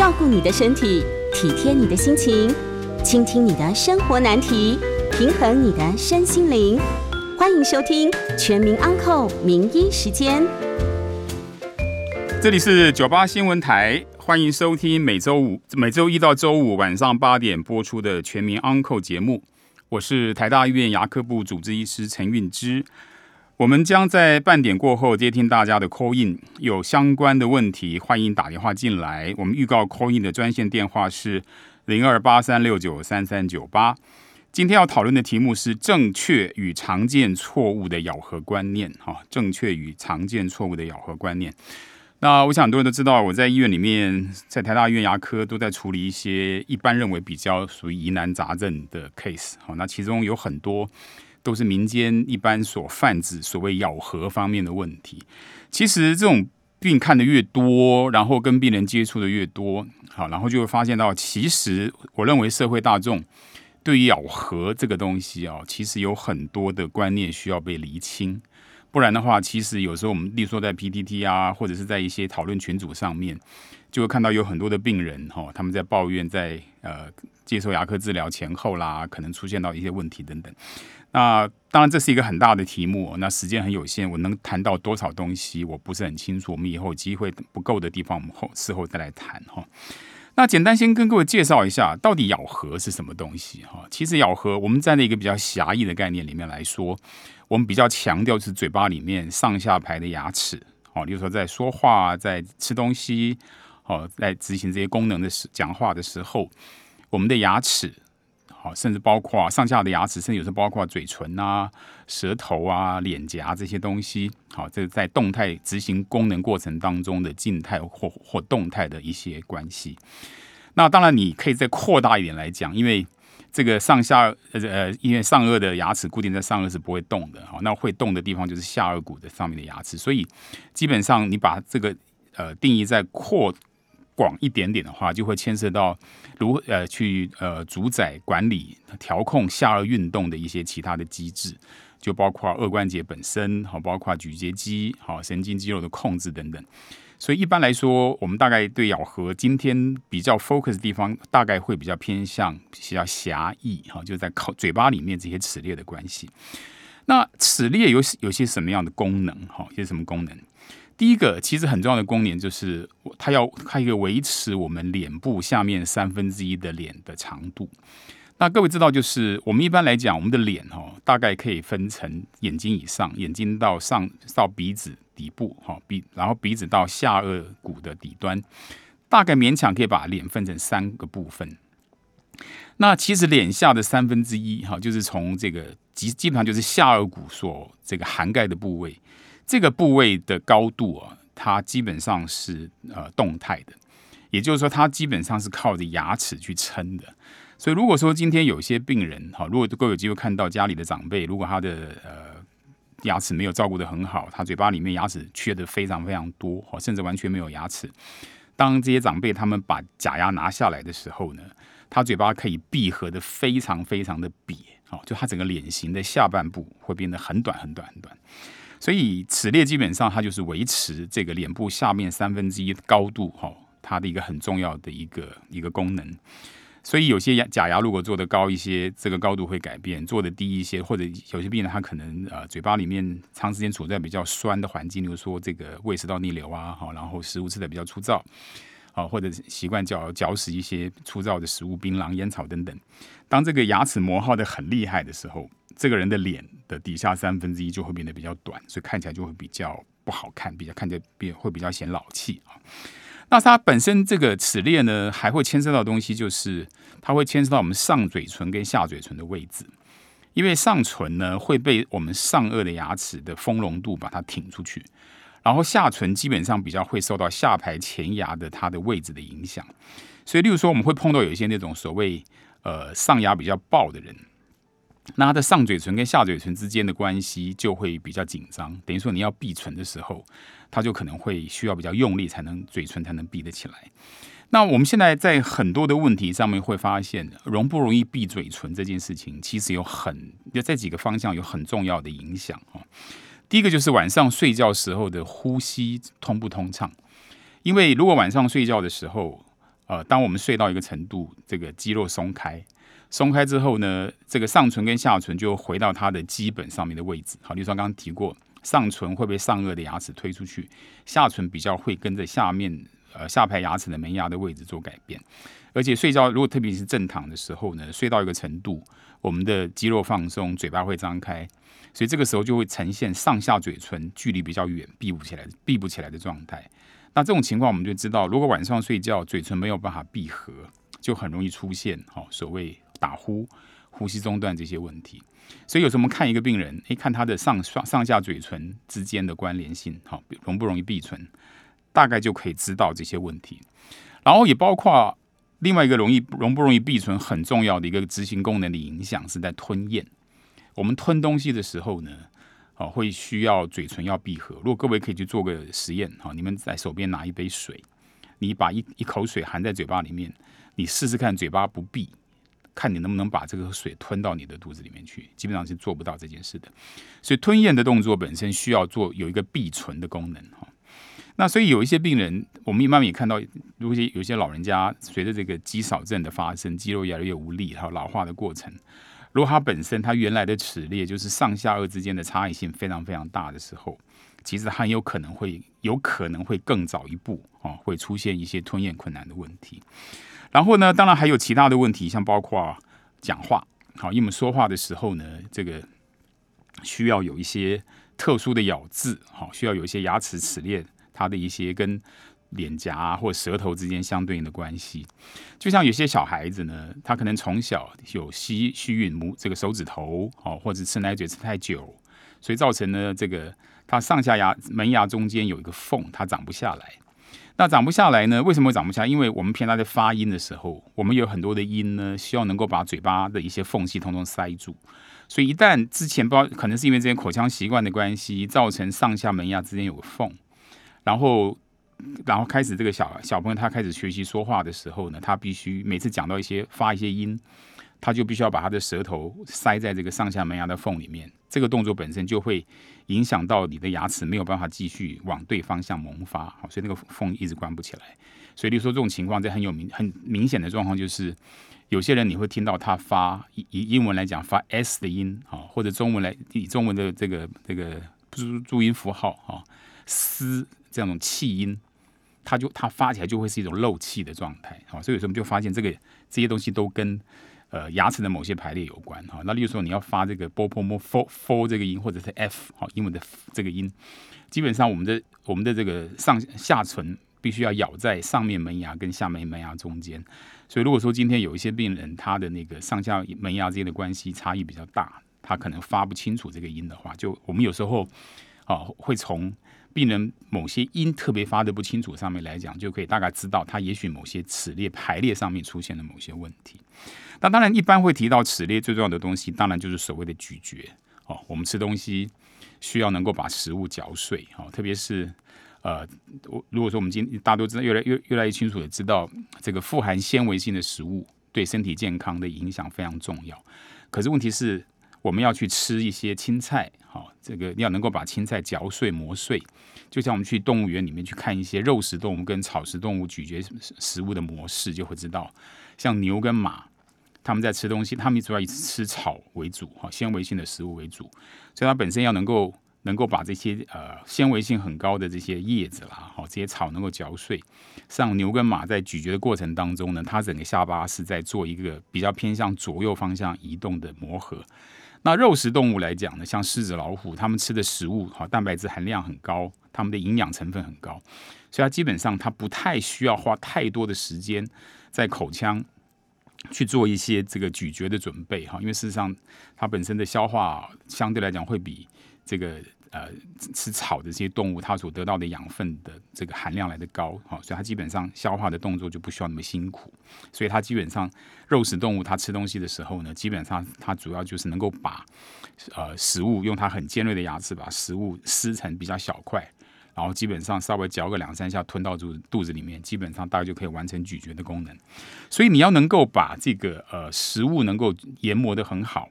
照顾你的身体，体贴你的心情，倾听你的生活难题，平衡你的身心灵。欢迎收听《全民安扣名医时间》。这里是九八新闻台，欢迎收听每周五、每周一到周五晚上八点播出的《全民安扣节目。我是台大医院牙科部主治医师陈运之。我们将在半点过后接听大家的 call in，有相关的问题欢迎打电话进来。我们预告 call in 的专线电话是零二八三六九三三九八。今天要讨论的题目是正确与常见错误的咬合观念。哈，正确与常见错误的咬合观念。那我想很多人都知道，我在医院里面，在台大医院牙科都在处理一些一般认为比较属于疑难杂症的 case。好，那其中有很多。都是民间一般所泛指所谓咬合方面的问题。其实这种病看的越多，然后跟病人接触的越多，好，然后就会发现到，其实我认为社会大众对于咬合这个东西啊，其实有很多的观念需要被厘清。不然的话，其实有时候我们，例如说在 PTT 啊，或者是在一些讨论群组上面，就会看到有很多的病人哈，他们在抱怨在呃接受牙科治疗前后啦，可能出现到一些问题等等。那当然，这是一个很大的题目。那时间很有限，我能谈到多少东西，我不是很清楚。我们以后机会不够的地方，我们后事后再来谈哈。那简单先跟各位介绍一下，到底咬合是什么东西哈？其实咬合，我们站在一个比较狭义的概念里面来说，我们比较强调是嘴巴里面上下排的牙齿哦，比如说在说话、在吃东西哦，在执行这些功能的时讲话的时候，我们的牙齿。好，甚至包括上下的牙齿，甚至有时候包括嘴唇啊、舌头啊、脸颊这些东西。好，这在动态执行功能过程当中的静态或或动态的一些关系。那当然，你可以再扩大一点来讲，因为这个上下呃呃，因为上颚的牙齿固定在上颚是不会动的。好，那会动的地方就是下颚骨的上面的牙齿。所以基本上你把这个呃定义在扩。广一点点的话，就会牵涉到如呃去呃主宰管理调控下颚运动的一些其他的机制，就包括颚关节本身，好，包括咀嚼肌，好，神经肌肉的控制等等。所以一般来说，我们大概对咬合今天比较 focus 的地方，大概会比较偏向比较狭义，哈，就在口嘴巴里面这些齿列的关系。那齿列有有些什么样的功能？哈，有些什么功能？第一个其实很重要的功能就是，它要它一个维持我们脸部下面三分之一的脸的长度。那各位知道，就是我们一般来讲，我们的脸哈，大概可以分成眼睛以上，眼睛到上到鼻子底部哈，鼻然后鼻子到下颚骨的底端，大概勉强可以把脸分成三个部分。那其实脸下的三分之一哈，就是从这个基基本上就是下颚骨所这个涵盖的部位。这个部位的高度啊，它基本上是呃动态的，也就是说，它基本上是靠着牙齿去撑的。所以，如果说今天有些病人哈，如果各位有机会看到家里的长辈，如果他的呃牙齿没有照顾的很好，他嘴巴里面牙齿缺的非常非常多，哈，甚至完全没有牙齿。当这些长辈他们把假牙拿下来的时候呢，他嘴巴可以闭合的非常非常的瘪，哦，就他整个脸型的下半部会变得很短很短很短。所以齿列基本上它就是维持这个脸部下面三分之一高度哈，它的一个很重要的一个一个功能。所以有些牙假牙如果做的高一些，这个高度会改变；做的低一些，或者有些病人他可能呃嘴巴里面长时间处在比较酸的环境，比如说这个胃食道逆流啊，好，然后食物吃的比较粗糙，好，或者习惯嚼嚼食一些粗糙的食物，槟榔、烟草等等。当这个牙齿磨耗的很厉害的时候。这个人的脸的底下三分之一就会变得比较短，所以看起来就会比较不好看，比较看起来变会比较显老气啊。那它本身这个齿列呢，还会牵涉到东西，就是它会牵涉到我们上嘴唇跟下嘴唇的位置，因为上唇呢会被我们上颚的牙齿的丰隆度把它挺出去，然后下唇基本上比较会受到下排前牙的它的位置的影响，所以例如说我们会碰到有一些那种所谓呃上牙比较爆的人。那它的上嘴唇跟下嘴唇之间的关系就会比较紧张，等于说你要闭唇的时候，它就可能会需要比较用力才能嘴唇才能闭得起来。那我们现在在很多的问题上面会发现，容不容易闭嘴唇这件事情，其实有很就这几个方向有很重要的影响哦。第一个就是晚上睡觉时候的呼吸通不通畅，因为如果晚上睡觉的时候，呃，当我们睡到一个程度，这个肌肉松开，松开之后呢，这个上唇跟下唇就回到它的基本上面的位置。好，例如说刚刚提过，上唇会被上颚的牙齿推出去，下唇比较会跟着下面呃下排牙齿的门牙的位置做改变。而且睡觉如果特别是正躺的时候呢，睡到一个程度，我们的肌肉放松，嘴巴会张开，所以这个时候就会呈现上下嘴唇距离比较远，闭不起来、闭不起来的状态。那这种情况我们就知道，如果晚上睡觉嘴唇没有办法闭合，就很容易出现哦所谓打呼、呼吸中断这些问题。所以有时候我们看一个病人，诶，看他的上上上下嘴唇之间的关联性，好容不容易闭唇，大概就可以知道这些问题。然后也包括。另外一个容易容不容易闭唇很重要的一个执行功能的影响是在吞咽。我们吞东西的时候呢，哦，会需要嘴唇要闭合。如果各位可以去做个实验，哈，你们在手边拿一杯水，你把一一口水含在嘴巴里面，你试试看嘴巴不闭，看你能不能把这个水吞到你的肚子里面去。基本上是做不到这件事的。所以吞咽的动作本身需要做有一个闭唇的功能，哈。那所以有一些病人，我们慢慢也看到，如果有些老人家随着这个肌少症的发生，肌肉越来越无力，还有老化的过程，如果他本身他原来的齿列就是上下颚之间的差异性非常非常大的时候，其实很有可能会有可能会更早一步啊，会出现一些吞咽困难的问题。然后呢，当然还有其他的问题，像包括讲话，好，因为我们说话的时候呢，这个需要有一些特殊的咬字，好，需要有一些牙齿齿列。它的一些跟脸颊或舌头之间相对应的关系，就像有些小孩子呢，他可能从小有吸吸吮母这个手指头哦，或者吃奶嘴吃太久，所以造成呢这个他上下牙门牙中间有一个缝，它长不下来。那长不下来呢？为什么会长不下来？因为我们平常在发音的时候，我们有很多的音呢，希望能够把嘴巴的一些缝隙通通塞住。所以一旦之前不知道，可能是因为这些口腔习惯的关系，造成上下门牙之间有个缝。然后，然后开始这个小小朋友他开始学习说话的时候呢，他必须每次讲到一些发一些音，他就必须要把他的舌头塞在这个上下门牙的缝里面。这个动作本身就会影响到你的牙齿没有办法继续往对方向萌发，好，所以那个缝一直关不起来。所以，例如说这种情况，这很有明很明显的状况就是，有些人你会听到他发以英文来讲发 s 的音，啊，或者中文来以中文的这个这个注注音符号，啊，嘶。这样种气音，它就它发起来就会是一种漏气的状态，啊，所以有时候我们就发现这个这些东西都跟呃牙齿的某些排列有关，哈。那例如说你要发这个 b p m f f 这个音，或者是 f 好英文的这个音，基本上我们的我们的这个上下唇必须要咬在上面门牙跟下面门牙中间，所以如果说今天有一些病人他的那个上下门牙之间的关系差异比较大，他可能发不清楚这个音的话，就我们有时候啊会从病人某些音特别发的不清楚，上面来讲就可以大概知道他也许某些齿列排列上面出现了某些问题。那当然一般会提到齿列最重要的东西，当然就是所谓的咀嚼哦。我们吃东西需要能够把食物嚼碎哦，特别是呃，我如果说我们今大家都知道越来越越来越清楚的知道这个富含纤维性的食物对身体健康的影响非常重要。可是问题是。我们要去吃一些青菜，好，这个要能够把青菜嚼碎磨碎，就像我们去动物园里面去看一些肉食动物跟草食动物咀嚼食物的模式，就会知道，像牛跟马，他们在吃东西，他们主要以吃草为主，哈，纤维性的食物为主，所以它本身要能够能够把这些呃纤维性很高的这些叶子啦，好，这些草能够嚼碎。像牛跟马在咀嚼的过程当中呢，它整个下巴是在做一个比较偏向左右方向移动的磨合。那肉食动物来讲呢，像狮子、老虎，它们吃的食物哈，蛋白质含量很高，它们的营养成分很高，所以它基本上它不太需要花太多的时间在口腔去做一些这个咀嚼的准备哈，因为事实上它本身的消化相对来讲会比这个。呃，吃草的这些动物，它所得到的养分的这个含量来的高，哈，所以它基本上消化的动作就不需要那么辛苦。所以它基本上肉食动物，它吃东西的时候呢，基本上它主要就是能够把呃食物用它很尖锐的牙齿把食物撕成比较小块，然后基本上稍微嚼个两三下吞到肚肚子里面，基本上大概就可以完成咀嚼的功能。所以你要能够把这个呃食物能够研磨的很好，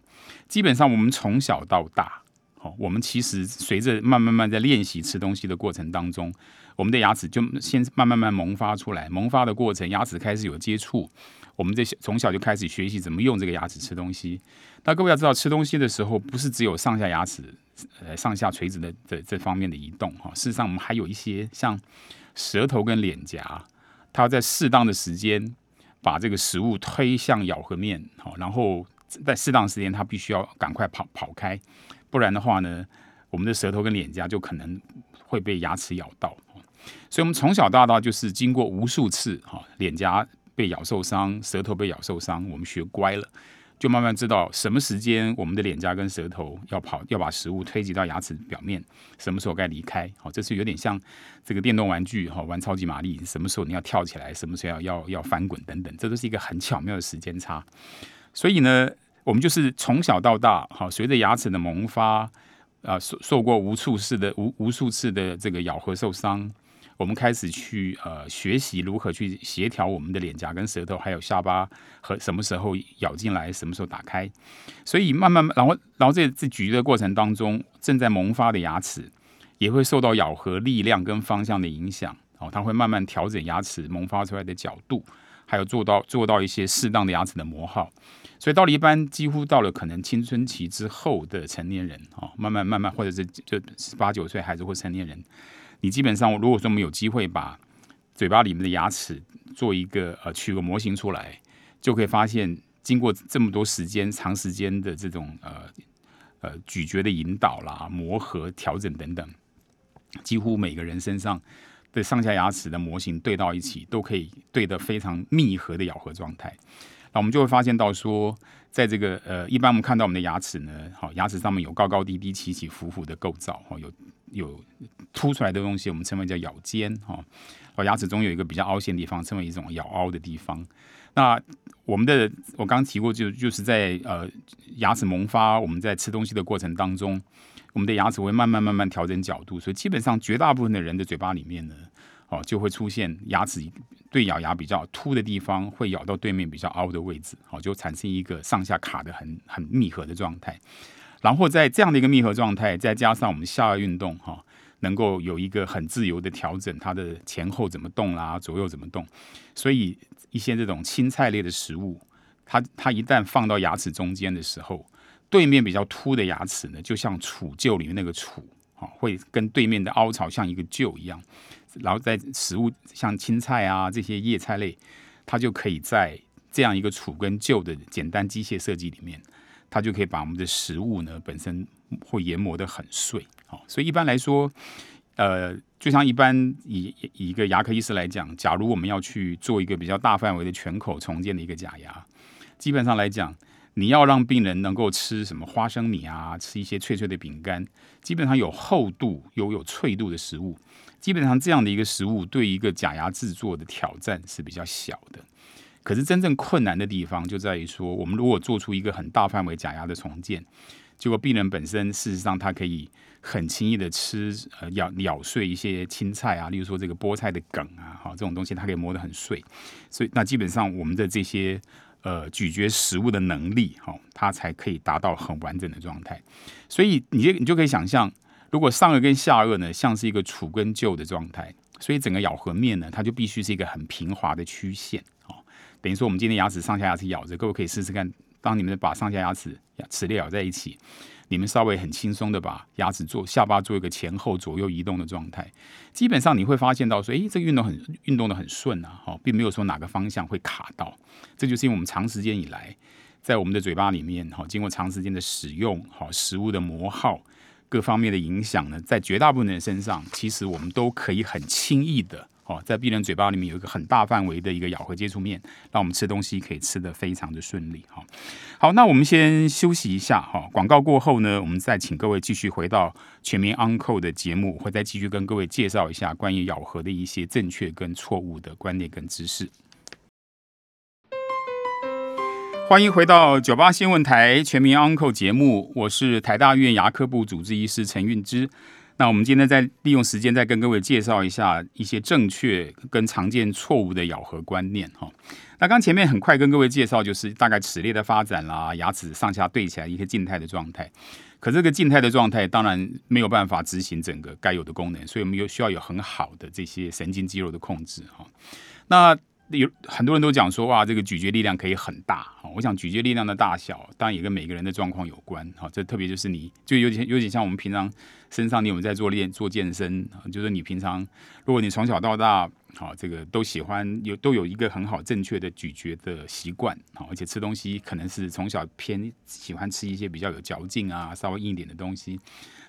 基本上我们从小到大。好，我们其实随着慢慢慢在练习吃东西的过程当中，我们的牙齿就先慢慢慢萌发出来。萌发的过程，牙齿开始有接触，我们这些从小就开始学习怎么用这个牙齿吃东西。那各位要知道，吃东西的时候不是只有上下牙齿呃上下垂直的这这方面的移动哈，事实上我们还有一些像舌头跟脸颊，它在适当的时间把这个食物推向咬合面，好，然后在适当时间它必须要赶快跑跑开。不然的话呢，我们的舌头跟脸颊就可能会被牙齿咬到。所以，我们从小到大就是经过无数次哈，脸颊被咬受伤，舌头被咬受伤，我们学乖了，就慢慢知道什么时间我们的脸颊跟舌头要跑，要把食物推及到牙齿表面，什么时候该离开。好，这是有点像这个电动玩具哈，玩超级玛丽，什么时候你要跳起来，什么时候要要要翻滚等等，这都是一个很巧妙的时间差。所以呢。我们就是从小到大，好，随着牙齿的萌发，啊，受受过无数次的无无数次的这个咬合受伤，我们开始去呃学习如何去协调我们的脸颊跟舌头，还有下巴和什么时候咬进来，什么时候打开。所以慢慢，然后然后在这咀嚼的过程当中，正在萌发的牙齿也会受到咬合力量跟方向的影响，哦，它会慢慢调整牙齿萌发出来的角度，还有做到做到一些适当的牙齿的磨耗。所以到了一般几乎到了可能青春期之后的成年人啊，慢慢慢慢，或者是就十八九岁孩子或成年人，你基本上如果说我们有机会把嘴巴里面的牙齿做一个呃取个模型出来，就可以发现，经过这么多时间长时间的这种呃呃咀嚼的引导啦、磨合、调整等等，几乎每个人身上的上下牙齿的模型对到一起，都可以对得非常密合的咬合状态。那我们就会发现到说，在这个呃，一般我们看到我们的牙齿呢，好，牙齿上面有高高低低、起起伏伏的构造，哈，有有凸出来的东西，我们称为叫咬尖，哈，哦，牙齿中有一个比较凹陷的地方，称为一种咬凹的地方。那我们的我刚刚提过，就就是在呃牙齿萌发，我们在吃东西的过程当中，我们的牙齿会慢慢慢慢调整角度，所以基本上绝大部分的人的嘴巴里面呢。哦，就会出现牙齿对咬牙比较凸的地方，会咬到对面比较凹的位置，好，就产生一个上下卡的很很密合的状态。然后在这样的一个密合状态，再加上我们下颚运动，哈，能够有一个很自由的调整它的前后怎么动啦，左右怎么动。所以一些这种青菜类的食物，它它一旦放到牙齿中间的时候，对面比较凸的牙齿呢，就像杵臼里面那个杵，哈，会跟对面的凹槽像一个臼一样。然后在食物像青菜啊这些叶菜类，它就可以在这样一个杵跟臼的简单机械设计里面，它就可以把我们的食物呢本身会研磨的很碎。好，所以一般来说，呃，就像一般以以一个牙科医师来讲，假如我们要去做一个比较大范围的全口重建的一个假牙，基本上来讲，你要让病人能够吃什么花生米啊，吃一些脆脆的饼干，基本上有厚度又有脆度的食物。基本上这样的一个食物对一个假牙制作的挑战是比较小的，可是真正困难的地方就在于说，我们如果做出一个很大范围假牙的重建，结果病人本身事实上他可以很轻易的吃呃咬咬碎一些青菜啊，例如说这个菠菜的梗啊，哈这种东西它可以磨得很碎，所以那基本上我们的这些呃咀嚼食物的能力哈，它才可以达到很完整的状态，所以你就你就可以想象。如果上颚跟下颚呢，像是一个杵跟臼的状态，所以整个咬合面呢，它就必须是一个很平滑的曲线哦。等于说，我们今天牙齿上下牙齿咬着，各位可以试试看，当你们把上下牙齿齿列咬在一起，你们稍微很轻松的把牙齿做下巴做一个前后左右移动的状态，基本上你会发现到说，诶，这个运动很运动的很顺啊，哈，并没有说哪个方向会卡到。这就是因为我们长时间以来在我们的嘴巴里面，哈，经过长时间的使用，好食物的磨耗。各方面的影响呢，在绝大部分人身上，其实我们都可以很轻易的哦，在病人嘴巴里面有一个很大范围的一个咬合接触面，让我们吃东西可以吃得非常的顺利哈。好，那我们先休息一下哈，广告过后呢，我们再请各位继续回到全民 Uncle 的节目，会再继续跟各位介绍一下关于咬合的一些正确跟错误的观念跟知识。欢迎回到九八新闻台全民 Uncle 节目，我是台大院牙科部主治医师陈运之。那我们今天再利用时间再跟各位介绍一下一些正确跟常见错误的咬合观念哈。那刚前面很快跟各位介绍，就是大概齿列的发展啦，牙齿上下对起来一些静态的状态。可这个静态的状态当然没有办法执行整个该有的功能，所以我们有需要有很好的这些神经肌肉的控制哈。那有很多人都讲说哇，这个咀嚼力量可以很大哈。我想咀嚼力量的大小，当然也跟每个人的状况有关哈。这特别就是你就有点有点像我们平常身上你有没有在做练做健身，就是你平常如果你从小到大好这个都喜欢有都有一个很好正确的咀嚼的习惯好，而且吃东西可能是从小偏喜欢吃一些比较有嚼劲啊稍微硬一点的东西，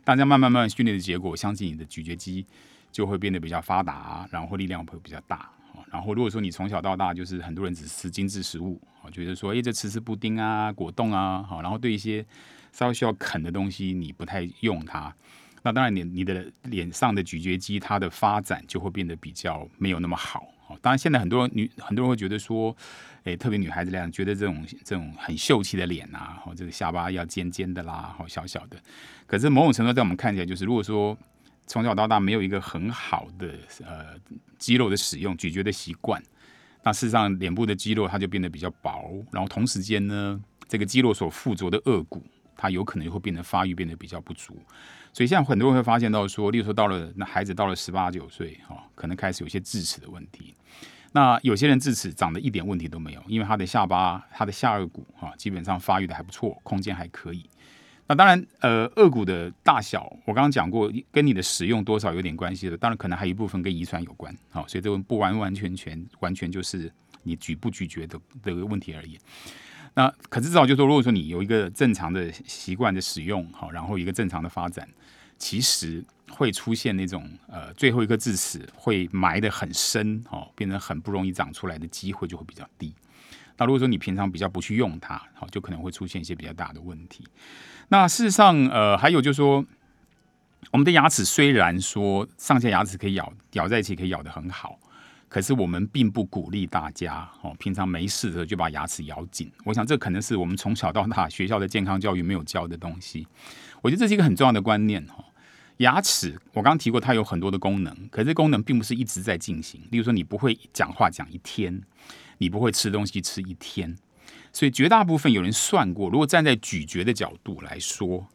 大家慢慢慢训练的结果，相信你的咀嚼肌就会变得比较发达，然后力量会比较大。然后，如果说你从小到大就是很多人只吃精致食物，啊，觉得说，哎，这吃吃布丁啊、果冻啊，好，然后对一些稍微需要啃的东西，你不太用它，那当然，你你的脸上的咀嚼肌它的发展就会变得比较没有那么好。当然，现在很多女很多人会觉得说，哎，特别女孩子来讲，觉得这种这种很秀气的脸呐，哦，这个下巴要尖尖的啦，好小小的。可是某种程度在我们看起来，就是如果说。从小到大没有一个很好的呃肌肉的使用咀嚼的习惯，那事实上脸部的肌肉它就变得比较薄，然后同时间呢，这个肌肉所附着的颚骨，它有可能会变得发育变得比较不足，所以现在很多人会发现到说，例如说到了那孩子到了十八九岁哈，可能开始有些智齿的问题，那有些人智齿长得一点问题都没有，因为他的下巴他的下颚骨哈基本上发育的还不错，空间还可以。那当然，呃，颚骨的大小，我刚刚讲过，跟你的使用多少有点关系的。当然，可能还有一部分跟遗传有关，好，所以这个不完完全全完全就是你咀不咀嚼的的问题而已。那可是至少就说，如果说你有一个正常的习惯的使用，好，然后一个正常的发展，其实会出现那种呃最后一颗智齿会埋得很深，哦，变成很不容易长出来的机会就会比较低。那如果说你平常比较不去用它，好，就可能会出现一些比较大的问题。那事实上，呃，还有就是说，我们的牙齿虽然说上下牙齿可以咬咬在一起，可以咬得很好，可是我们并不鼓励大家哦，平常没事的时候就把牙齿咬紧。我想这可能是我们从小到大学校的健康教育没有教的东西。我觉得这是一个很重要的观念哦。牙齿我刚刚提过，它有很多的功能，可是功能并不是一直在进行。例如说，你不会讲话讲一天，你不会吃东西吃一天。所以绝大部分有人算过，如果站在咀嚼的角度来说，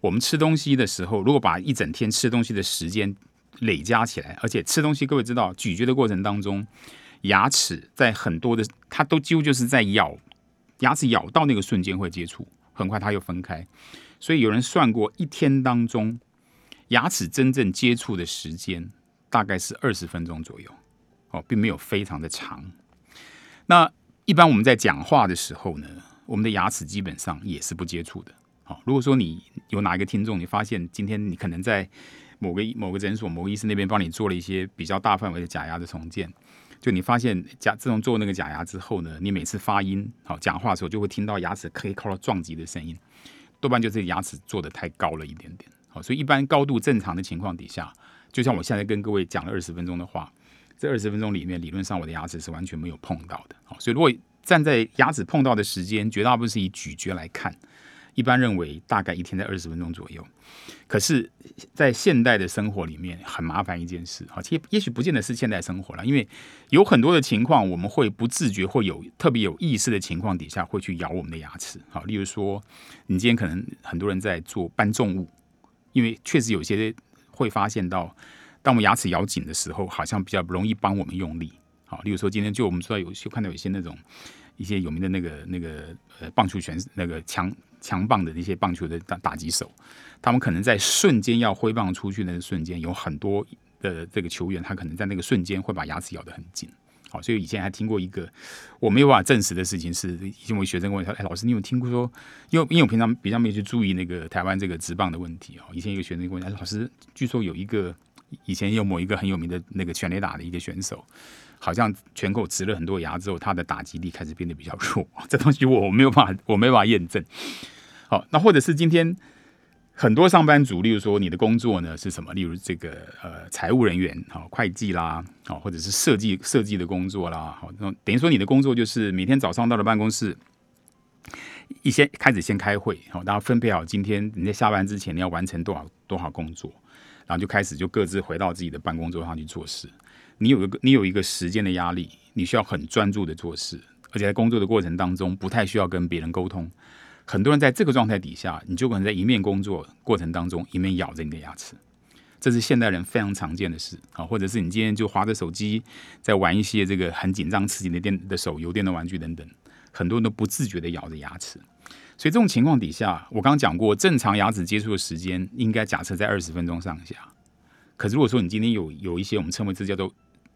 我们吃东西的时候，如果把一整天吃东西的时间累加起来，而且吃东西，各位知道，咀嚼的过程当中，牙齿在很多的，它都几乎就是在咬，牙齿咬到那个瞬间会接触，很快它又分开。所以有人算过，一天当中牙齿真正接触的时间大概是二十分钟左右，哦，并没有非常的长。那一般我们在讲话的时候呢，我们的牙齿基本上也是不接触的。好，如果说你有哪一个听众，你发现今天你可能在某个某个诊所、某个医生那边帮你做了一些比较大范围的假牙的重建，就你发现假自从做那个假牙之后呢，你每次发音好讲话的时候，就会听到牙齿可以靠到撞击的声音，多半就是牙齿做的太高了一点点。好，所以一般高度正常的情况底下，就像我现在跟各位讲了二十分钟的话。这二十分钟里面，理论上我的牙齿是完全没有碰到的。好，所以如果站在牙齿碰到的时间，绝大部分是以咀嚼来看，一般认为大概一天在二十分钟左右。可是，在现代的生活里面，很麻烦一件事。好，其实也许不见得是现代生活了，因为有很多的情况，我们会不自觉或有特别有意识的情况底下，会去咬我们的牙齿。好，例如说，你今天可能很多人在做搬重物，因为确实有些会发现到。当我们牙齿咬紧的时候，好像比较容易帮我们用力。好，例如说今天就我们说有些看到有一些那种一些有名的那个那个呃棒球选那个强强棒的那些棒球的打打击手，他们可能在瞬间要挥棒出去那个瞬间，有很多的这个球员他可能在那个瞬间会把牙齿咬得很紧。好，所以以前还听过一个我没有办法证实的事情，是以前我学生问他：“哎，老师，你有听过说？因为因为我平常比较没有去注意那个台湾这个职棒的问题哦。以前一个学生问他说，老师，据说有一个。”以前有某一个很有名的那个全垒打的一个选手，好像全口植了很多牙之后，他的打击力开始变得比较弱。这东西我没有办法，我没办法验证。好，那或者是今天很多上班族，例如说你的工作呢是什么？例如这个呃财务人员，好会计啦，好或者是设计设计的工作啦，好，等于说你的工作就是每天早上到了办公室，一先开始先开会，好，然后分配好今天你在下班之前你要完成多少多少工作。然后就开始就各自回到自己的办公桌上去做事。你有一个你有一个时间的压力，你需要很专注的做事，而且在工作的过程当中不太需要跟别人沟通。很多人在这个状态底下，你就可能在一面工作过程当中一面咬着你的牙齿。这是现代人非常常见的事啊，或者是你今天就划着手机，在玩一些这个很紧张刺激的电的手游、电动玩具等等，很多人都不自觉的咬着牙齿。所以这种情况底下，我刚刚讲过，正常牙齿接触的时间应该假设在二十分钟上下。可是如果说你今天有有一些我们称为这叫做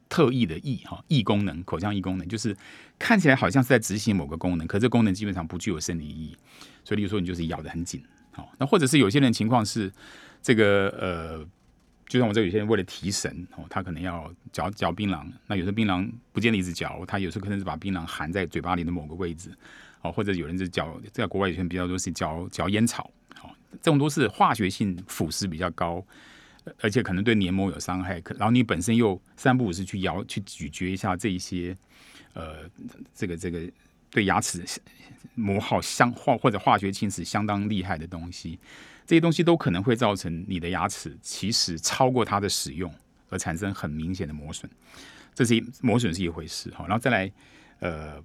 特异的异哈异功能，口腔异功能，就是看起来好像是在执行某个功能，可这功能基本上不具有生理意义。所以，例如说你就是咬得很紧，好，那或者是有些人情况是这个呃。就像我这有些人为了提神哦，他可能要嚼嚼槟榔，那有时候槟榔不见得一直嚼，他有时候可能是把槟榔含在嘴巴里的某个位置，哦，或者有人是嚼，在国外有些人比较多是嚼嚼烟草，哦，这种都是化学性腐蚀比较高，而且可能对黏膜有伤害。可然后你本身又三不五时去咬去咀嚼一下这一些，呃，这个这个对牙齿磨耗相化或者化学侵蚀相当厉害的东西。这些东西都可能会造成你的牙齿其实超过它的使用而产生很明显的磨损，这是一磨损是一回事哈。然后再来，呃，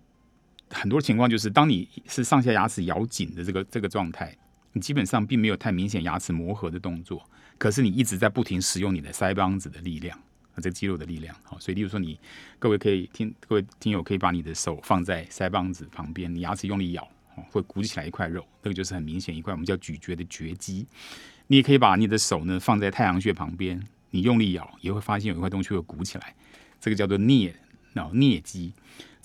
很多情况就是当你是上下牙齿咬紧的这个这个状态，你基本上并没有太明显牙齿磨合的动作，可是你一直在不停使用你的腮帮子的力量啊，这肌肉的力量好，所以例如说你各位可以听各位听友可以把你的手放在腮帮子旁边，你牙齿用力咬。会鼓起来一块肉，那个就是很明显一块我们叫咀嚼的嚼肌。你也可以把你的手呢放在太阳穴旁边，你用力咬也会发现有一块东西会鼓起来，这个叫做颞脑颞肌。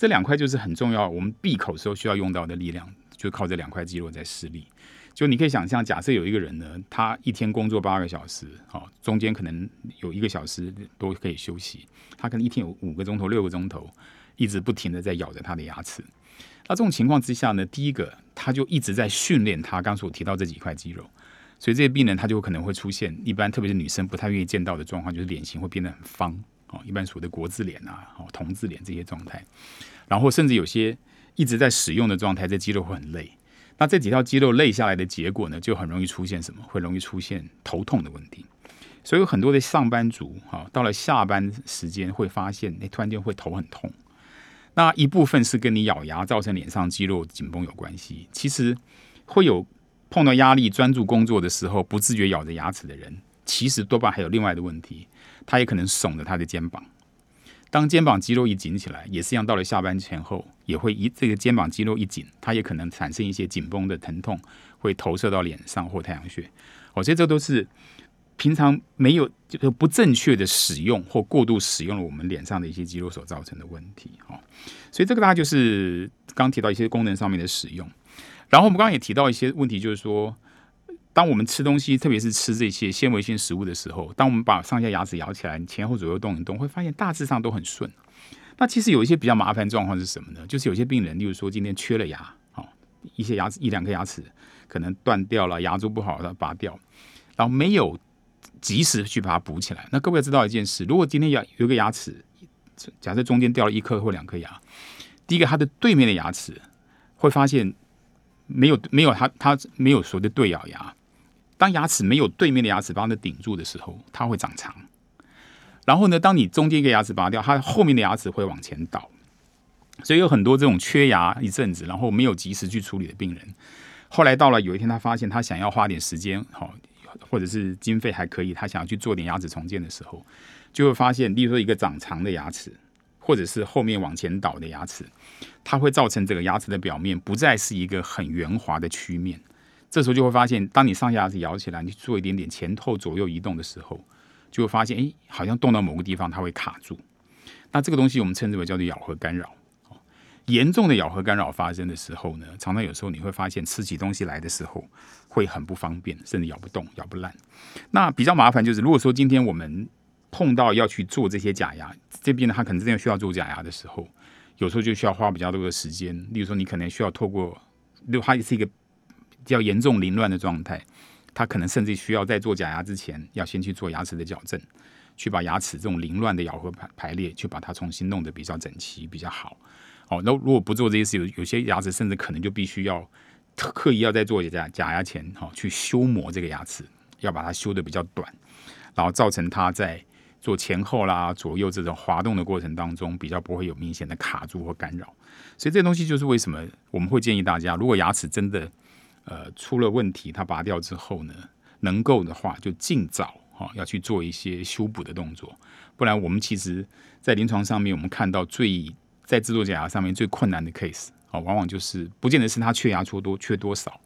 这两块就是很重要，我们闭口时候需要用到的力量，就靠这两块肌肉在施力。就你可以想象，假设有一个人呢，他一天工作八个小时，哦，中间可能有一个小时都可以休息，他可能一天有五个钟头、六个钟头，一直不停的在咬着他的牙齿。那这种情况之下呢，第一个他就一直在训练他刚所提到这几块肌肉，所以这些病人他就可能会出现一般特别是女生不太愿意见到的状况，就是脸型会变得很方哦，一般所谓的国字脸啊、哦童字脸这些状态，然后甚至有些一直在使用的状态，这肌肉会很累。那这几条肌肉累下来的结果呢，就很容易出现什么？会容易出现头痛的问题。所以有很多的上班族哈，到了下班时间会发现，哎，突然间会头很痛。那一部分是跟你咬牙造成脸上肌肉紧绷有关系。其实会有碰到压力、专注工作的时候不自觉咬着牙齿的人，其实多半还有另外的问题，他也可能耸着他的肩膀。当肩膀肌肉一紧起来，也是一样，到了下班前后也会一这个肩膀肌肉一紧，它也可能产生一些紧绷的疼痛，会投射到脸上或太阳穴。哦，所以这都是。平常没有就是不正确的使用或过度使用了我们脸上的一些肌肉所造成的问题哈，所以这个大家就是刚提到一些功能上面的使用，然后我们刚刚也提到一些问题，就是说，当我们吃东西，特别是吃这些纤维性食物的时候，当我们把上下牙齿咬起来，你前后左右动一动，会发现大致上都很顺。那其实有一些比较麻烦状况是什么呢？就是有些病人，例如说今天缺了牙，哦，一些牙齿一两颗牙齿可能断掉了，牙周不好的拔掉，然后没有。及时去把它补起来。那各位要知道一件事：如果今天牙有个牙齿，假设中间掉了一颗或两颗牙，第一个它的对面的牙齿会发现没有没有它它没有所谓的对咬牙。当牙齿没有对面的牙齿帮它顶住的时候，它会长长。然后呢，当你中间一个牙齿拔掉，它后面的牙齿会往前倒。所以有很多这种缺牙一阵子，然后没有及时去处理的病人，后来到了有一天，他发现他想要花点时间，好。或者是经费还可以，他想要去做点牙齿重建的时候，就会发现，例如说一个长长的牙齿，或者是后面往前倒的牙齿，它会造成这个牙齿的表面不再是一个很圆滑的曲面。这时候就会发现，当你上下牙齿咬起来，你做一点点前后左右移动的时候，就会发现，哎，好像动到某个地方它会卡住。那这个东西我们称之为叫做咬合干扰。严重的咬合干扰发生的时候呢，常常有时候你会发现吃起东西来的时候会很不方便，甚至咬不动、咬不烂。那比较麻烦就是，如果说今天我们碰到要去做这些假牙，这边呢他可能真的需要做假牙的时候，有时候就需要花比较多的时间。例如说，你可能需要透过，如果它是一个较严重凌乱的状态，他可能甚至需要在做假牙之前，要先去做牙齿的矫正，去把牙齿这种凌乱的咬合排排列，去把它重新弄得比较整齐、比较好。哦，那如果不做这些事，有有些牙齿甚至可能就必须要刻意要在做假假牙前，哈，去修磨这个牙齿，要把它修的比较短，然后造成它在做前后啦、左右这种滑动的过程当中，比较不会有明显的卡住或干扰。所以这东西就是为什么我们会建议大家，如果牙齿真的呃出了问题，它拔掉之后呢，能够的话就尽早哈要去做一些修补的动作，不然我们其实在临床上面我们看到最在制作假牙上面最困难的 case 啊，往往就是不见得是它缺牙缺多缺多少，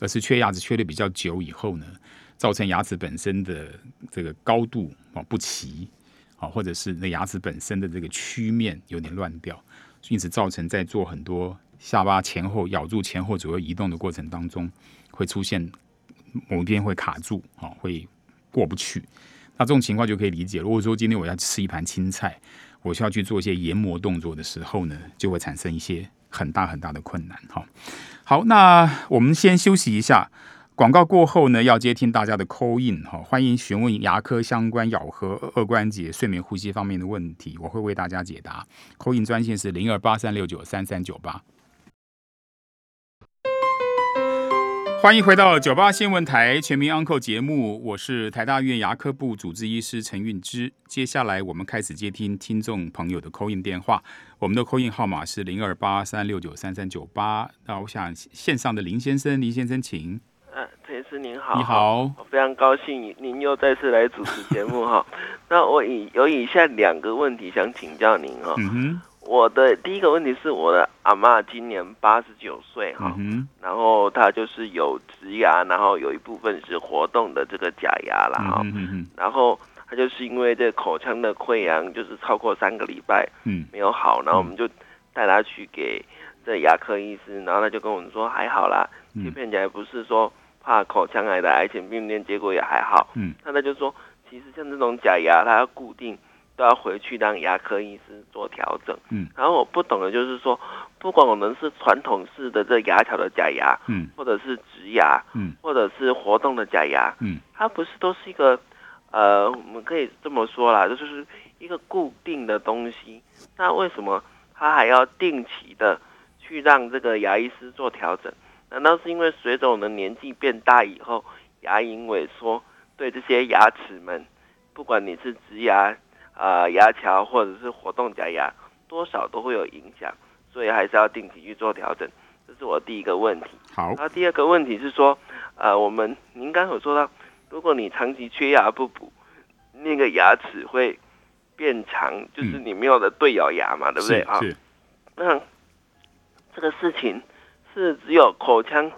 而是缺牙齿缺的比较久以后呢，造成牙齿本身的这个高度啊不齐啊，或者是那牙齿本身的这个曲面有点乱掉，因此造成在做很多下巴前后咬住前后左右移动的过程当中，会出现某一边会卡住啊，会过不去。那这种情况就可以理解。如果说今天我要吃一盘青菜，我需要去做一些研磨动作的时候呢，就会产生一些很大很大的困难。哈，好，那我们先休息一下。广告过后呢，要接听大家的 call in 哈，欢迎询问牙科相关咬合、二关节、睡眠呼吸方面的问题，我会为大家解答。call in 专线是零二八三六九三三九八。欢迎回到九八新闻台全民 Uncle 节目，我是台大院牙科部主治医师陈运之。接下来我们开始接听听众朋友的 call in 电话，我们的 call in 号码是零二八三六九三三九八。那我想线上的林先生，林先生请。嗯，陈医师您好，你好，我非常高兴您又再次来主持节目哈。那我以有以下两个问题想请教您哈。嗯哼，我的第一个问题是我的阿妈今年八十九岁哈，嗯然后她就是有植牙，然后有一部分是活动的这个假牙啦哈，然后她就是因为这口腔的溃疡就是超过三个礼拜嗯。没有好，然后我们就带她去给这牙科医师，然后他就跟我们说还好啦，嗯。切片起来不是说怕口腔癌的癌前病变，结果也还好。嗯，那他就说，其实像这种假牙，它要固定，都要回去让牙科医师做调整。嗯，然后我不懂的就是说，不管我们是传统式的这牙条的假牙，嗯或者是植牙，嗯或者是活动的假牙，嗯，它不是都是一个，呃，我们可以这么说啦，就是一个固定的东西。那为什么它还要定期的去让这个牙医师做调整？难道是因为随着我们年纪变大以后，牙龈萎缩，对这些牙齿们，不管你是植牙、啊、牙桥或者是活动假牙，多少都会有影响，所以还是要定期去做调整。这是我第一个问题。好，那第二个问题是说，呃，我们您刚有说到，如果你长期缺牙不补，那个牙齿会变长，就是你没有的对咬牙嘛，对不对啊？那这个事情是只有口腔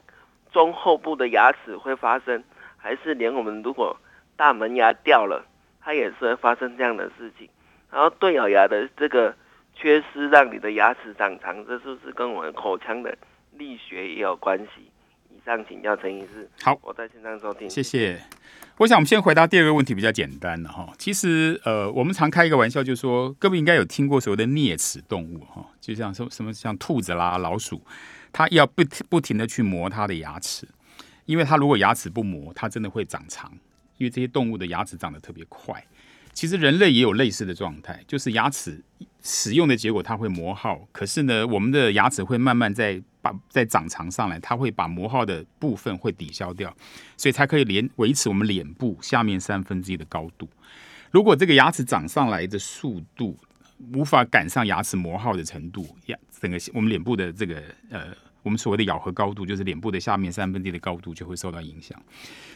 中后部的牙齿会发生，还是连我们如果大门牙掉了，它也是会发生这样的事情？然后对咬牙的这个缺失，让你的牙齿长长，这是不是跟我们口腔的力学也有关系？以上请教陈医师。好我在线上收听。谢谢。我想我们先回答第二个问题，比较简单了哈。其实呃，我们常开一个玩笑，就是说各位应该有听过所谓的啮齿动物哈，就像什么什么像兔子啦、老鼠，它要不停不停的去磨它的牙齿，因为它如果牙齿不磨，它真的会长长，因为这些动物的牙齿长得特别快。其实人类也有类似的状态，就是牙齿使用的结果它会磨耗，可是呢，我们的牙齿会慢慢在把在长长上来，它会把磨耗的部分会抵消掉，所以才可以连维持我们脸部下面三分之一的高度。如果这个牙齿长上来的速度无法赶上牙齿磨耗的程度，牙整个我们脸部的这个呃，我们所谓的咬合高度，就是脸部的下面三分之一的高度就会受到影响。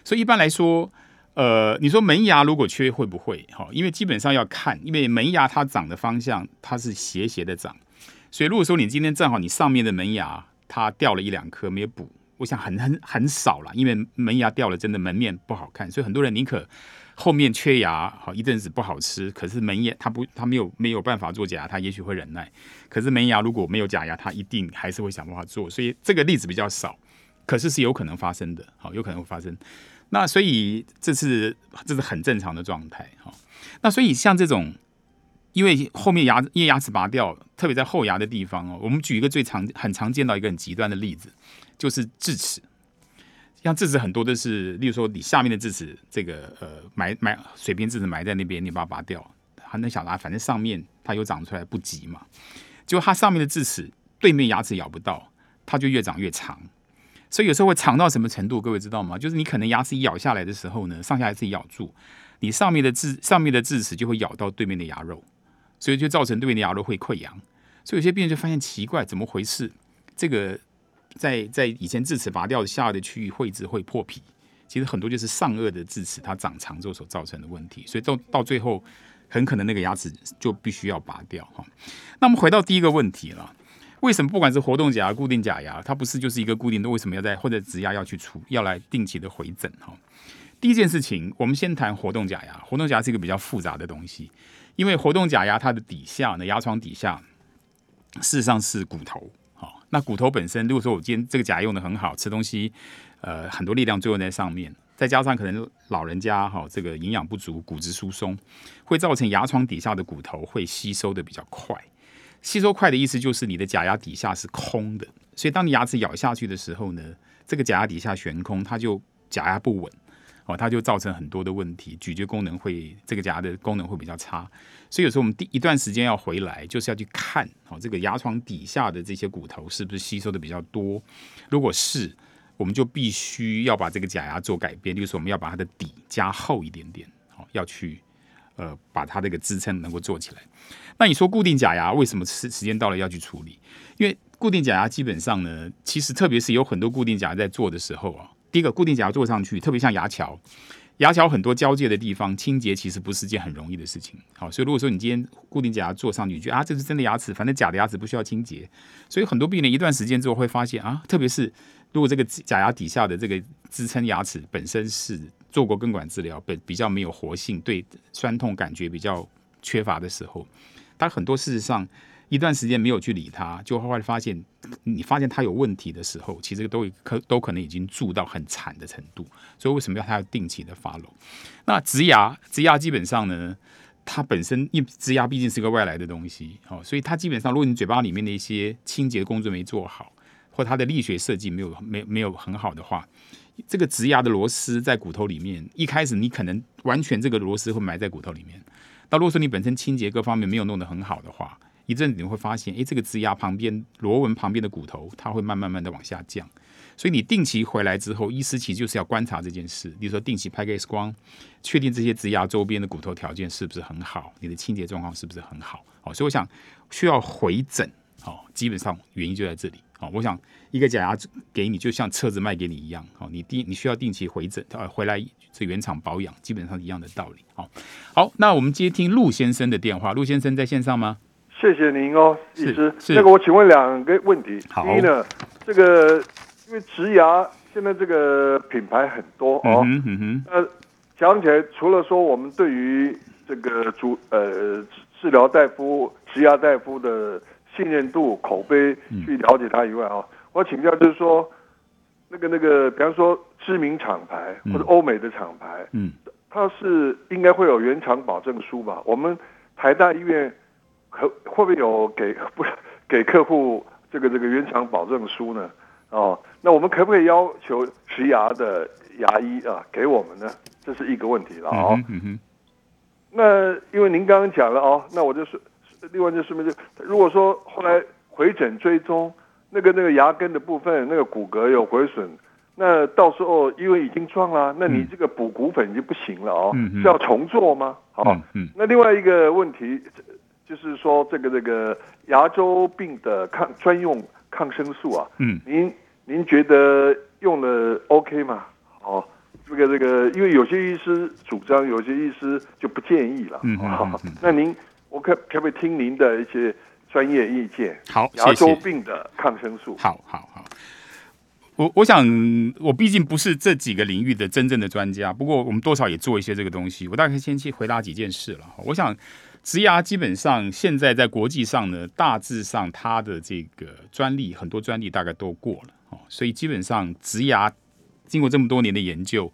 所以一般来说，呃，你说门牙如果缺会不会？哈，因为基本上要看，因为门牙它长的方向它是斜斜的长，所以如果说你今天正好你上面的门牙它掉了一两颗没有补，我想很很很少了，因为门牙掉了真的门面不好看，所以很多人宁可后面缺牙，好一阵子不好吃，可是门牙他不他没有没有办法做假牙，他也许会忍耐，可是门牙如果没有假牙，他一定还是会想办法做，所以这个例子比较少，可是是有可能发生的，好有可能会发生。那所以这是这是很正常的状态哈。那所以像这种，因为后面牙因为牙齿拔掉，特别在后牙的地方哦，我们举一个最常很常见到一个很极端的例子，就是智齿。像智齿很多都是，例如说你下面的智齿这个呃埋埋水平智齿埋在那边，你把它拔掉，还能想拿，反正上面它又长出来不急嘛。结果它上面的智齿对面牙齿咬不到，它就越长越长。所以有时候会长到什么程度？各位知道吗？就是你可能牙齿一咬下来的时候呢，上下牙齿咬住，你上面的智上面的智齿就会咬到对面的牙肉，所以就造成对面的牙肉会溃疡。所以有些病人就发现奇怪，怎么回事？这个在在以前智齿拔掉的下的区域会质会破皮，其实很多就是上颚的智齿它长长之后所造成的问题。所以到到最后，很可能那个牙齿就必须要拔掉哈。那我们回到第一个问题了。为什么不管是活动假牙、固定假牙，它不是就是一个固定的？为什么要在或者植牙要去除，要来定期的回诊？哈，第一件事情，我们先谈活动假牙。活动假牙是一个比较复杂的东西，因为活动假牙它的底下呢，牙床底下事实上是骨头。好，那骨头本身，如果说我今天这个假牙用的很好，吃东西，呃，很多力量作用在上面，再加上可能老人家哈，这个营养不足，骨质疏松，会造成牙床底下的骨头会吸收的比较快。吸收快的意思就是你的假牙底下是空的，所以当你牙齿咬下去的时候呢，这个假牙底下悬空，它就假牙不稳哦，它就造成很多的问题，咀嚼功能会这个假牙的功能会比较差。所以有时候我们第一段时间要回来，就是要去看哦，这个牙床底下的这些骨头是不是吸收的比较多。如果是，我们就必须要把这个假牙做改变，就是我们要把它的底加厚一点点，好，要去呃把它这个支撑能够做起来。那你说固定假牙为什么时时间到了要去处理？因为固定假牙基本上呢，其实特别是有很多固定假牙在做的时候啊，第一个固定假牙做上去，特别像牙桥，牙桥很多交界的地方清洁其实不是件很容易的事情。好，所以如果说你今天固定假牙做上去，你觉得啊这是真的牙齿，反正假的牙齿不需要清洁，所以很多病人一段时间之后会发现啊，特别是如果这个假牙底下的这个支撑牙齿本身是做过根管治疗，本比较没有活性，对酸痛感觉比较缺乏的时候。他很多事实上一段时间没有去理他，就后来发现，你发现他有问题的时候，其实都可都可能已经蛀到很惨的程度。所以为什么要他要定期的发 w 那植牙，植牙基本上呢，它本身因植牙毕竟是个外来的东西，哦，所以它基本上，如果你嘴巴里面的一些清洁工作没做好，或它的力学设计没有没没有很好的话，这个植牙的螺丝在骨头里面，一开始你可能完全这个螺丝会埋在骨头里面。那如果说你本身清洁各方面没有弄得很好的话，一阵子你会发现，哎，这个植牙旁边螺纹旁边的骨头，它会慢慢慢的往下降。所以你定期回来之后，医师其实就是要观察这件事。比如说定期拍个 X 光，确定这些植牙周边的骨头条件是不是很好，你的清洁状况是不是很好。好，所以我想需要回诊。好，基本上原因就在这里。好，我想一个假牙给你，就像车子卖给你一样。好，你定你需要定期回诊，呃，回来这原厂保养，基本上一样的道理。好，好，那我们接听陆先生的电话。陆先生在线上吗？谢谢您哦，医师。是那个，我请问两个问题。好。第一呢，这个因为植牙现在这个品牌很多哦。嗯哼哼。呃，讲起来，除了说我们对于这个主呃治疗大夫、植牙大夫的。信任度、口碑去了解它以外啊，我请教就是说，那个那个，比方说知名厂牌或者欧美的厂牌，嗯，它是应该会有原厂保证书吧？我们台大医院可会不会有给 不给客户这个这个原厂保证书呢？哦，那我们可不可以要求植牙的牙医啊给我们呢？这是一个问题了哦。那因为您刚刚讲了哦，那我就说。另外就顺便就，如果说后来回诊追踪那个那个牙根的部分，那个骨骼有毁损，那到时候因为已经撞了，那你这个补骨粉就不行了哦，是要重做吗？好，那另外一个问题就是说这个这个牙周病的抗专用抗生素啊，嗯，您您觉得用了 OK 吗？哦，这个这个，因为有些医师主张，有些医师就不建议了，嗯好，那您。我可可不可以听您的一些专业意见？好，牙周病的抗生素。好好好，我我想我毕竟不是这几个领域的真正的专家，不过我们多少也做一些这个东西。我大概先去回答几件事了。我想植牙基本上现在在国际上呢，大致上它的这个专利很多专利大概都过了哦，所以基本上植牙经过这么多年的研究。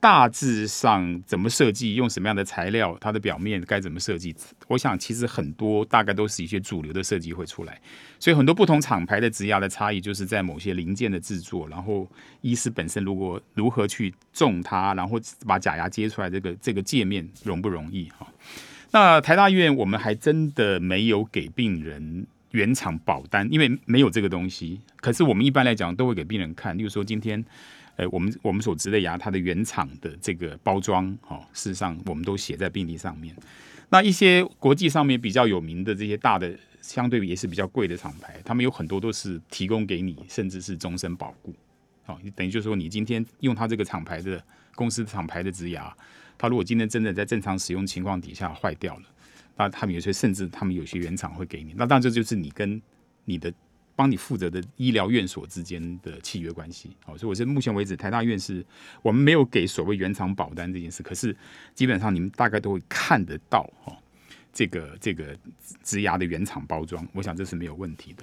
大致上怎么设计，用什么样的材料，它的表面该怎么设计？我想其实很多大概都是一些主流的设计会出来，所以很多不同厂牌的植牙的差异，就是在某些零件的制作，然后医师本身如果如何去种它，然后把假牙接出来，这个这个界面容不容易哈？那台大医院我们还真的没有给病人原厂保单，因为没有这个东西。可是我们一般来讲都会给病人看，例如说今天。呃，我们我们所植的牙，它的原厂的这个包装，哈，事实上我们都写在病历上面。那一些国际上面比较有名的这些大的，相对也是比较贵的厂牌，他们有很多都是提供给你，甚至是终身保固。好，等于就是说，你今天用它这个厂牌的公司厂牌的植牙，它如果今天真的在正常使用情况底下坏掉了，那他们有些甚至他们有些原厂会给你。那当然这就是你跟你的。帮你负责的医疗院所之间的契约关系，好，所以我是目前为止台大院士，我们没有给所谓原厂保单这件事，可是基本上你们大概都会看得到哈，这个这个植牙的原厂包装，我想这是没有问题的。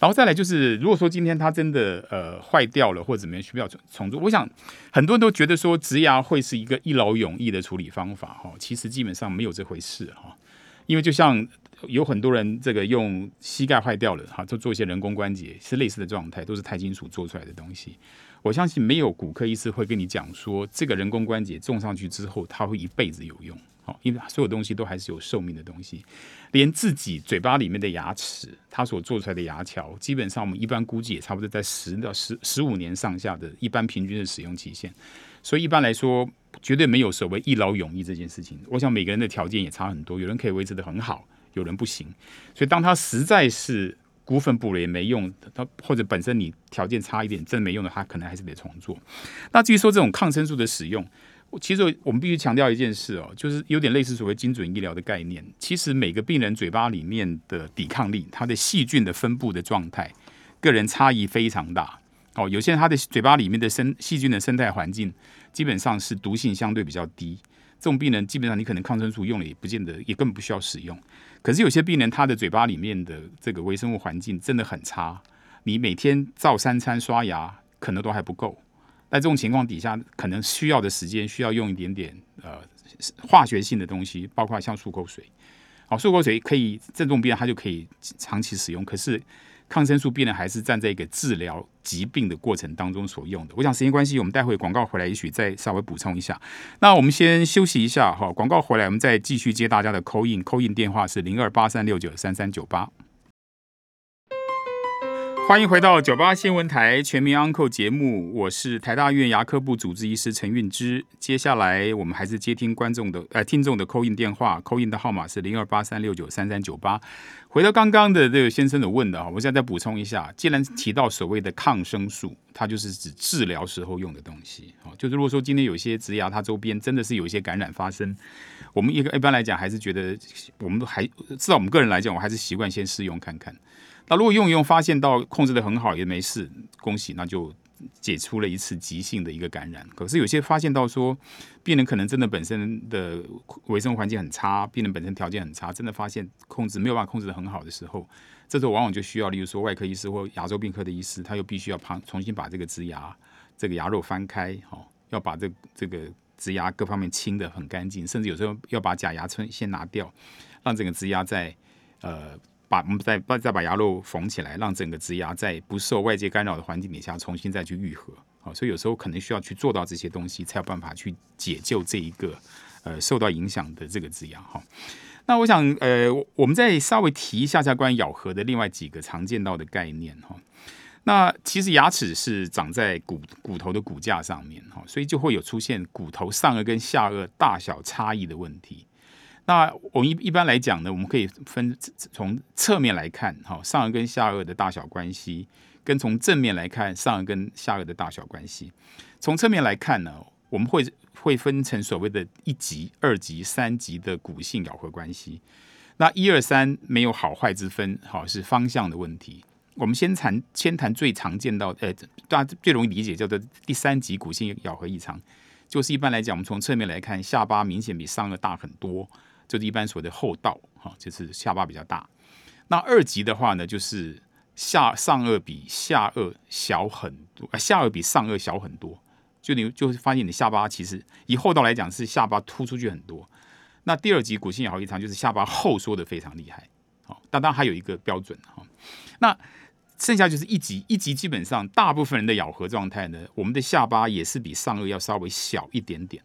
然后再来就是，如果说今天它真的呃坏掉了或者怎么样需要重重做，我想很多人都觉得说植牙会是一个一劳永逸的处理方法哈，其实基本上没有这回事哈，因为就像。有很多人这个用膝盖坏掉了，哈，就做一些人工关节，是类似的状态，都是钛金属做出来的东西。我相信没有骨科医师会跟你讲说，这个人工关节种上去之后，它会一辈子有用，好，因为所有东西都还是有寿命的东西。连自己嘴巴里面的牙齿，它所做出来的牙桥，基本上我们一般估计也差不多在十到十十五年上下的一般平均的使用期限。所以一般来说，绝对没有所谓一劳永逸这件事情。我想每个人的条件也差很多，有人可以维持的很好。有人不行，所以当他实在是骨粉补了也没用，他或者本身你条件差一点，真没用的，他可能还是得重做。那至于说这种抗生素的使用，其实我们必须强调一件事哦，就是有点类似所谓精准医疗的概念。其实每个病人嘴巴里面的抵抗力，他的细菌的分布的状态，个人差异非常大。哦，有些人他的嘴巴里面的生细菌的生态环境，基本上是毒性相对比较低。这种病人基本上你可能抗生素用了也不见得，也根本不需要使用。可是有些病人，他的嘴巴里面的这个微生物环境真的很差，你每天照三餐刷牙可能都还不够。在这种情况底下，可能需要的时间需要用一点点呃化学性的东西，包括像漱口水。好，漱口水可以这种病人他就可以长期使用，可是。抗生素病人还是站在一个治疗疾病的过程当中所用的。我想时间关系，我们待会广告回来，也许再稍微补充一下。那我们先休息一下哈，广告回来，我们再继续接大家的扣印，扣印电话是零二八三六九三三九八。欢迎回到九八新闻台全民 Uncle 节目，我是台大医院牙科部主治医师陈运之。接下来我们还是接听观众的呃听众的扣印电话，扣印的号码是零二八三六九三三九八。回到刚刚的这个先生的问的啊，我现在再补充一下，既然提到所谓的抗生素，它就是指治疗时候用的东西啊。就是如果说今天有些植牙它周边真的是有一些感染发生，我们一个一般来讲还是觉得，我们还至少我们个人来讲，我还是习惯先试用看看。那如果用一用，发现到控制的很好，也没事，恭喜，那就解除了一次急性的一个感染。可是有些发现到说，病人可能真的本身的卫生环境很差，病人本身条件很差，真的发现控制没有办法控制的很好的时候，这时候往往就需要，例如说外科医师或牙周病科的医师，他又必须要旁重新把这个植牙这个牙肉翻开，哦，要把这这个植牙各方面清的很干净，甚至有时候要把假牙村先拿掉，让整个植牙在呃。把我们再把再把牙肉缝起来，让整个植牙在不受外界干扰的环境底下重新再去愈合。好，所以有时候可能需要去做到这些东西，才有办法去解救这一个呃受到影响的这个植牙。哈，那我想呃，我们再稍微提一下下关于咬合的另外几个常见到的概念。哈，那其实牙齿是长在骨骨头的骨架上面，哈，所以就会有出现骨头上颚跟下颚大小差异的问题。那我们一一般来讲呢，我们可以分从侧面来看，哈，上颚跟下颚的大小关系，跟从正面来看上颚跟下颚的大小关系。从侧面来看呢，我们会会分成所谓的一级、二级、三级的骨性咬合关系。那一二三没有好坏之分，好是方向的问题。我们先谈先谈最常见到，呃，大家最容易理解叫做第三级骨性咬合异常，就是一般来讲，我们从侧面来看，下巴明显比上颚大很多。就是一般所谓的后道，哈，就是下巴比较大。那二级的话呢，就是下上颚比下颚小很多，下颚比上颚小很多。就你就会发现，你下巴其实以后道来讲是下巴突出去很多。那第二级骨性咬合异常就是下巴后缩的非常厉害。好，但当然还有一个标准哈。那剩下就是一级，一级基本上大部分人的咬合状态呢，我们的下巴也是比上颚要稍微小一点点。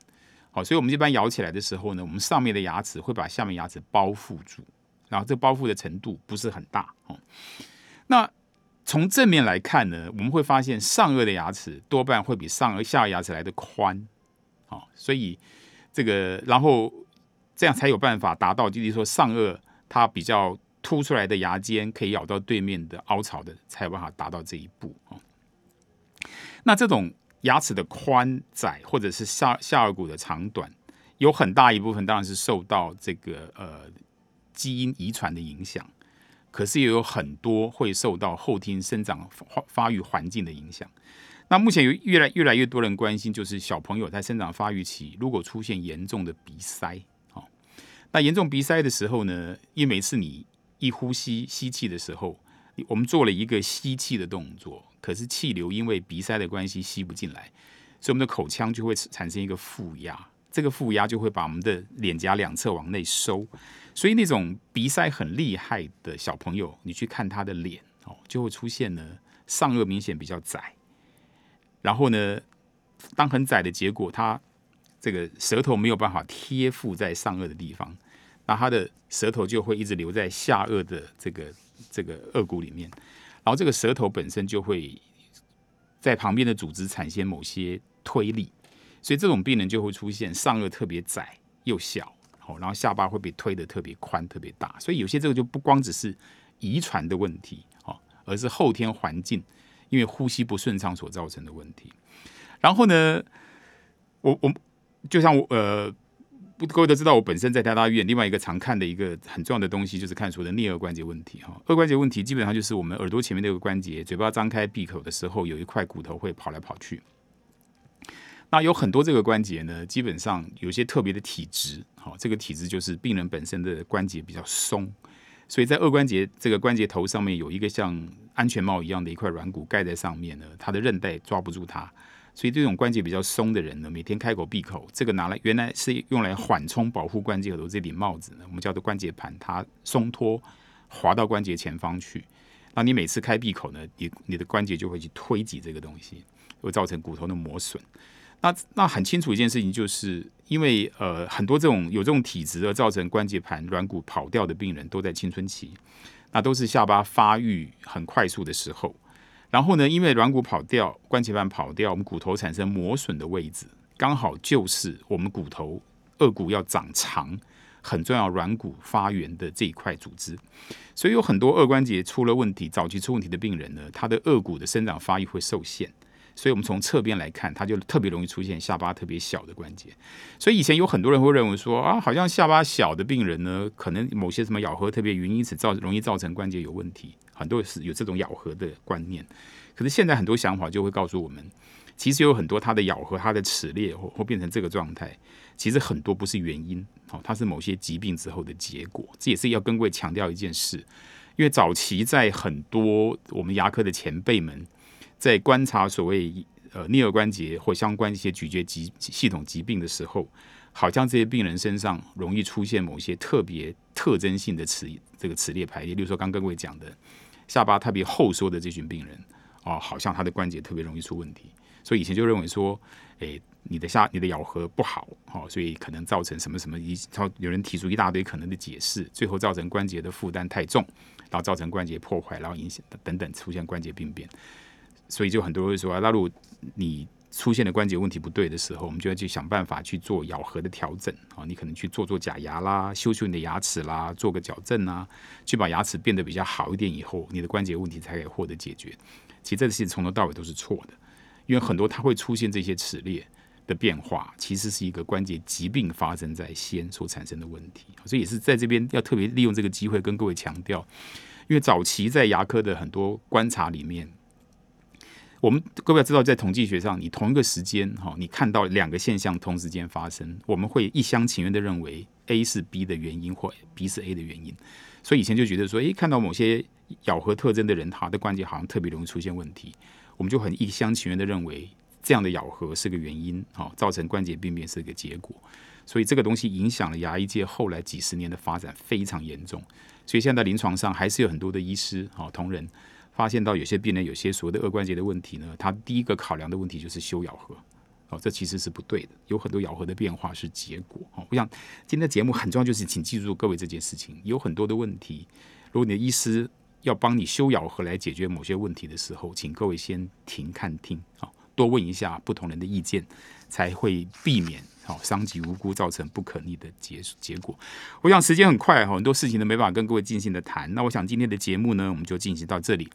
好，所以我们一般咬起来的时候呢，我们上面的牙齿会把下面牙齿包覆住，然后这包覆的程度不是很大哦。那从正面来看呢，我们会发现上颚的牙齿多半会比上颚下颚牙齿来的宽，好，所以这个然后这样才有办法达到，就是说上颚它比较凸出来的牙尖可以咬到对面的凹槽的，才有办法达到这一步哦。那这种牙齿的宽窄，或者是下下颚骨的长短，有很大一部分当然是受到这个呃基因遗传的影响。可是也有很多会受到后天生长发发育环境的影响。那目前有越来越来越多人关心，就是小朋友在生长发育期如果出现严重的鼻塞，哦，那严重鼻塞的时候呢，因为每次你一呼吸吸气的时候，我们做了一个吸气的动作，可是气流因为鼻塞的关系吸不进来，所以我们的口腔就会产生一个负压，这个负压就会把我们的脸颊两侧往内收。所以那种鼻塞很厉害的小朋友，你去看他的脸哦，就会出现呢上颚明显比较窄，然后呢，当很窄的结果，他这个舌头没有办法贴附在上颚的地方，那他的舌头就会一直留在下颚的这个这个颚骨里面，然后这个舌头本身就会在旁边的组织产生某些推力，所以这种病人就会出现上颚特别窄又小。哦，然后下巴会被推得特别宽、特别大，所以有些这个就不光只是遗传的问题，哦，而是后天环境因为呼吸不顺畅所造成的问题。然后呢，我我就像我呃，不各位都知道，我本身在台大医院另外一个常看的一个很重要的东西，就是看所谓的颞颌关节问题。哈，颌关节问题基本上就是我们耳朵前面那个关节，嘴巴张开闭口的时候，有一块骨头会跑来跑去。那有很多这个关节呢，基本上有些特别的体质，好，这个体质就是病人本身的关节比较松，所以在颌关节这个关节头上面有一个像安全帽一样的一块软骨盖在上面呢，它的韧带抓不住它，所以这种关节比较松的人呢，每天开口闭口，这个拿来原来是用来缓冲保护关节的这顶帽子呢，我们叫做关节盘，它松脱滑到关节前方去，那你每次开闭口呢，你你的关节就会去推挤这个东西，会造成骨头的磨损。那那很清楚一件事情，就是因为呃很多这种有这种体质而造成关节盘软骨跑掉的病人，都在青春期，那都是下巴发育很快速的时候。然后呢，因为软骨跑掉，关节板跑掉，我们骨头产生磨损的位置，刚好就是我们骨头颚骨要长长很重要软骨发源的这一块组织。所以有很多颚关节出了问题，早期出问题的病人呢，他的颚骨的生长发育会受限。所以，我们从侧边来看，它就特别容易出现下巴特别小的关节。所以，以前有很多人会认为说啊，好像下巴小的病人呢，可能某些什么咬合特别匀，因此造容易造成关节有问题。很多是有这种咬合的观念。可是现在很多想法就会告诉我们，其实有很多它的咬合、它的齿列或或变成这个状态，其实很多不是原因，哦，它是某些疾病之后的结果。这也是要跟各位强调一件事，因为早期在很多我们牙科的前辈们。在观察所谓呃颞颌关节或相关一些咀嚼疾系统疾病的时候，好像这些病人身上容易出现某些特别特征性的齿这个齿列排列，例如说刚跟各位讲的下巴特别后缩的这群病人，哦，好像他的关节特别容易出问题，所以以前就认为说，诶，你的下你的咬合不好，哦，所以可能造成什么什么一，超有人提出一大堆可能的解释，最后造成关节的负担太重，然后造成关节破坏，然后影响等等出现关节病变。所以就很多人会说啊，那如果你出现的关节问题不对的时候，我们就要去想办法去做咬合的调整啊。你可能去做做假牙啦，修修你的牙齿啦，做个矫正啊，去把牙齿变得比较好一点以后，你的关节问题才可以获得解决。其实这些从头到尾都是错的，因为很多它会出现这些齿列的变化，其实是一个关节疾病发生在先所产生的问题。所以也是在这边要特别利用这个机会跟各位强调，因为早期在牙科的很多观察里面。我们各位要知道，在统计学上，你同一个时间哈，你看到两个现象同时间发生，我们会一厢情愿的认为 A 是 B 的原因，或 B 是 A 的原因。所以以前就觉得说，诶，看到某些咬合特征的人，他的关节好像特别容易出现问题，我们就很一厢情愿的认为这样的咬合是个原因，哈，造成关节病变是个结果。所以这个东西影响了牙医界后来几十年的发展非常严重。所以现在临床上还是有很多的医师，哈，同仁。发现到有些病人有些所谓的颚关节的问题呢，他第一个考量的问题就是修咬合，哦，这其实是不对的。有很多咬合的变化是结果。哦，我想今天的节目很重要，就是请记住各位这件事情，有很多的问题，如果你的医师要帮你修咬合来解决某些问题的时候，请各位先停看听啊，多问一下不同人的意见，才会避免好伤及无辜，造成不可逆的结结果。我想时间很快，很多事情都没办法跟各位尽兴的谈。那我想今天的节目呢，我们就进行到这里。